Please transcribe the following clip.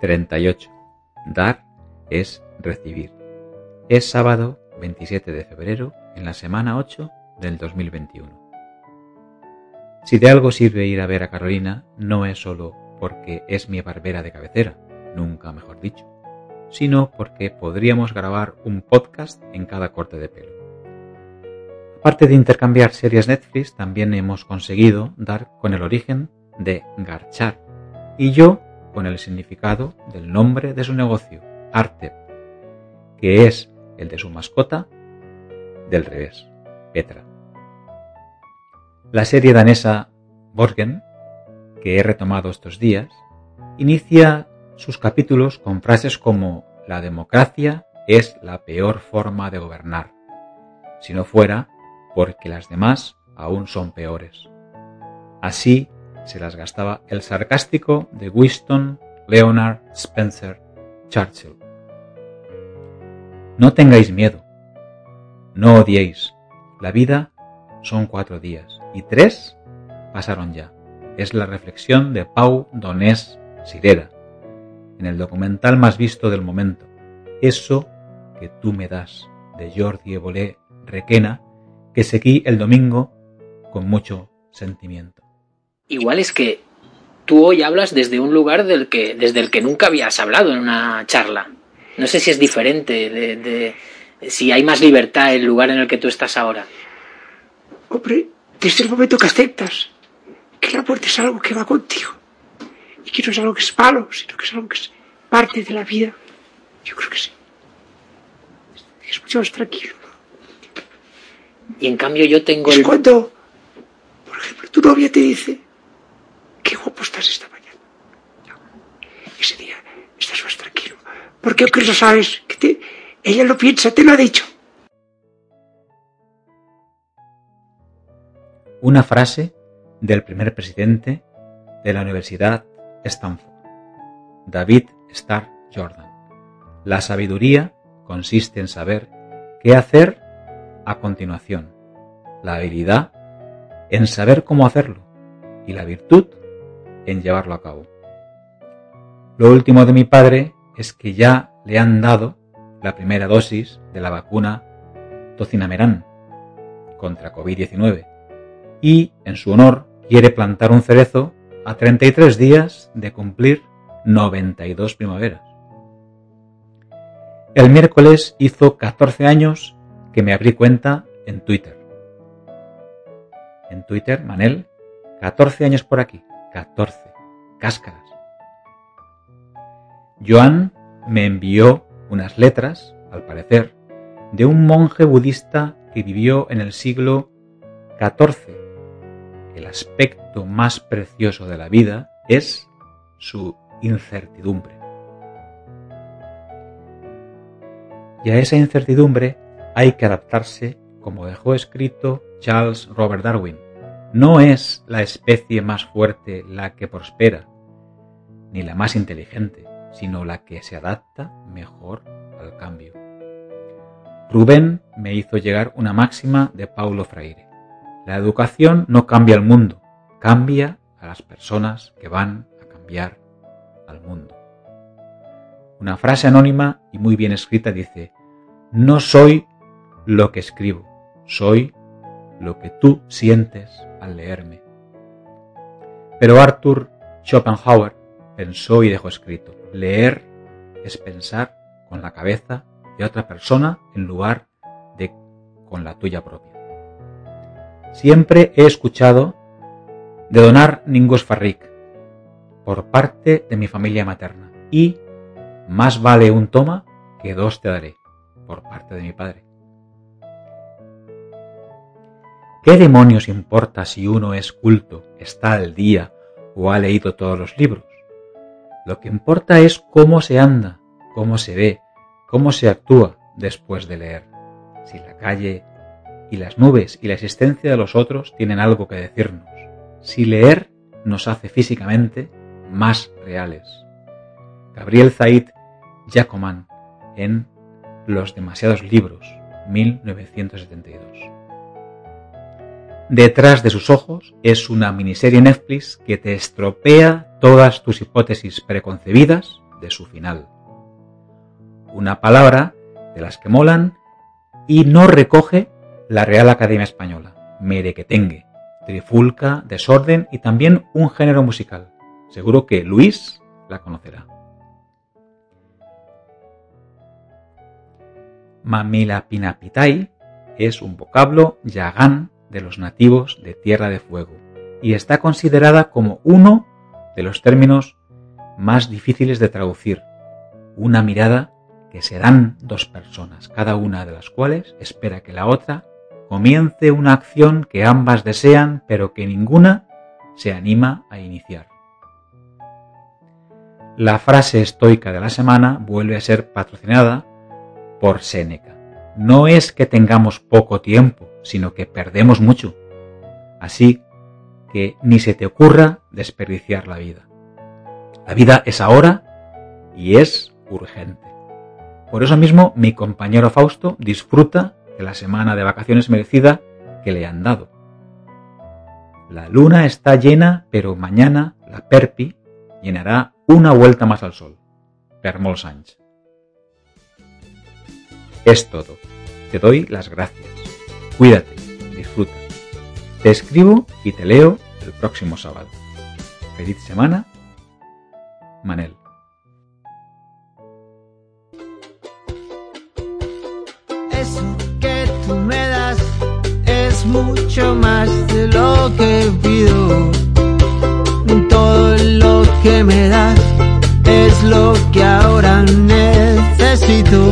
38. Dar es recibir. Es sábado 27 de febrero en la semana 8 del 2021. Si de algo sirve ir a ver a Carolina, no es solo porque es mi barbera de cabecera, nunca mejor dicho, sino porque podríamos grabar un podcast en cada corte de pelo. Aparte de intercambiar series Netflix, también hemos conseguido dar con el origen de Garchar y yo con el significado del nombre de su negocio, Artep, que es el de su mascota del revés, Petra. La serie danesa Borgen, que he retomado estos días, inicia sus capítulos con frases como la democracia es la peor forma de gobernar, si no fuera porque las demás aún son peores. Así se las gastaba el sarcástico de Winston Leonard Spencer Churchill. No tengáis miedo, no odiéis, la vida son cuatro días y tres pasaron ya. Es la reflexión de Pau Donés Sirera en el documental más visto del momento, Eso que tú me das, de Jordi Evolé Requena, que seguí el domingo con mucho sentimiento. Igual es que tú hoy hablas desde un lugar del que, desde el que nunca habías hablado en una charla. No sé si es diferente, de, si hay más libertad en el lugar en el que tú estás ahora. Hombre, desde el momento que aceptas que la muerte es algo que va contigo y que no es algo que es malo, sino que es algo que es parte de la vida, yo creo que sí. Es mucho más tranquilo. Y en cambio yo tengo es el... cuando, por ejemplo, tu novia te dice, qué guapo estás esta mañana. Ese día estás más tranquilo. Porque no sabes, que te, ella lo piensa, te lo ha dicho. Una frase del primer presidente de la Universidad Stanford, David Starr Jordan. La sabiduría consiste en saber qué hacer a continuación, la habilidad en saber cómo hacerlo y la virtud en llevarlo a cabo. Lo último de mi padre es que ya le han dado la primera dosis de la vacuna tocinamerán contra COVID-19 y, en su honor, quiere plantar un cerezo a 33 días de cumplir 92 primaveras. El miércoles hizo 14 años que me abrí cuenta en Twitter. En Twitter, Manel, 14 años por aquí, 14, cáscaras. Joan me envió unas letras, al parecer, de un monje budista que vivió en el siglo XIV. El aspecto más precioso de la vida es su incertidumbre. Y a esa incertidumbre hay que adaptarse, como dejó escrito Charles Robert Darwin. No es la especie más fuerte la que prospera, ni la más inteligente, sino la que se adapta mejor al cambio. Rubén me hizo llegar una máxima de Paulo Freire. La educación no cambia el mundo, cambia a las personas que van a cambiar al mundo. Una frase anónima y muy bien escrita dice, no soy lo que escribo, soy lo que tú sientes al leerme. Pero Arthur Schopenhauer pensó y dejó escrito, leer es pensar con la cabeza de otra persona en lugar de con la tuya propia. Siempre he escuchado de donar Ningus Farrik por parte de mi familia materna y más vale un toma que dos te daré por parte de mi padre. ¿Qué demonios importa si uno es culto, está al día o ha leído todos los libros? Lo que importa es cómo se anda, cómo se ve, cómo se actúa después de leer. Si la calle y las nubes y la existencia de los otros tienen algo que decirnos. Si leer nos hace físicamente más reales. Gabriel Zaid Jacoman en Los demasiados libros, 1972. Detrás de sus ojos es una miniserie Netflix que te estropea todas tus hipótesis preconcebidas de su final. Una palabra de las que molan y no recoge la Real Academia Española, merequetengue, trifulca, desorden y también un género musical. Seguro que Luis la conocerá. Mamilapinapitai es un vocablo yagán de los nativos de Tierra de Fuego y está considerada como uno de los términos más difíciles de traducir. Una mirada que se dan dos personas, cada una de las cuales espera que la otra comience una acción que ambas desean pero que ninguna se anima a iniciar. La frase estoica de la semana vuelve a ser patrocinada por Séneca. No es que tengamos poco tiempo, sino que perdemos mucho. Así que ni se te ocurra desperdiciar la vida. La vida es ahora y es urgente. Por eso mismo mi compañero Fausto disfruta de la semana de vacaciones merecida que le han dado. La luna está llena, pero mañana la Perpi llenará una vuelta más al sol. Permol Sánchez. Es todo. Te doy las gracias. Cuídate, disfruta. Te escribo y te leo el próximo sábado. Feliz semana. Manel. Eso que tú me das es mucho más de lo que pido. Todo lo que me das es lo que ahora necesito.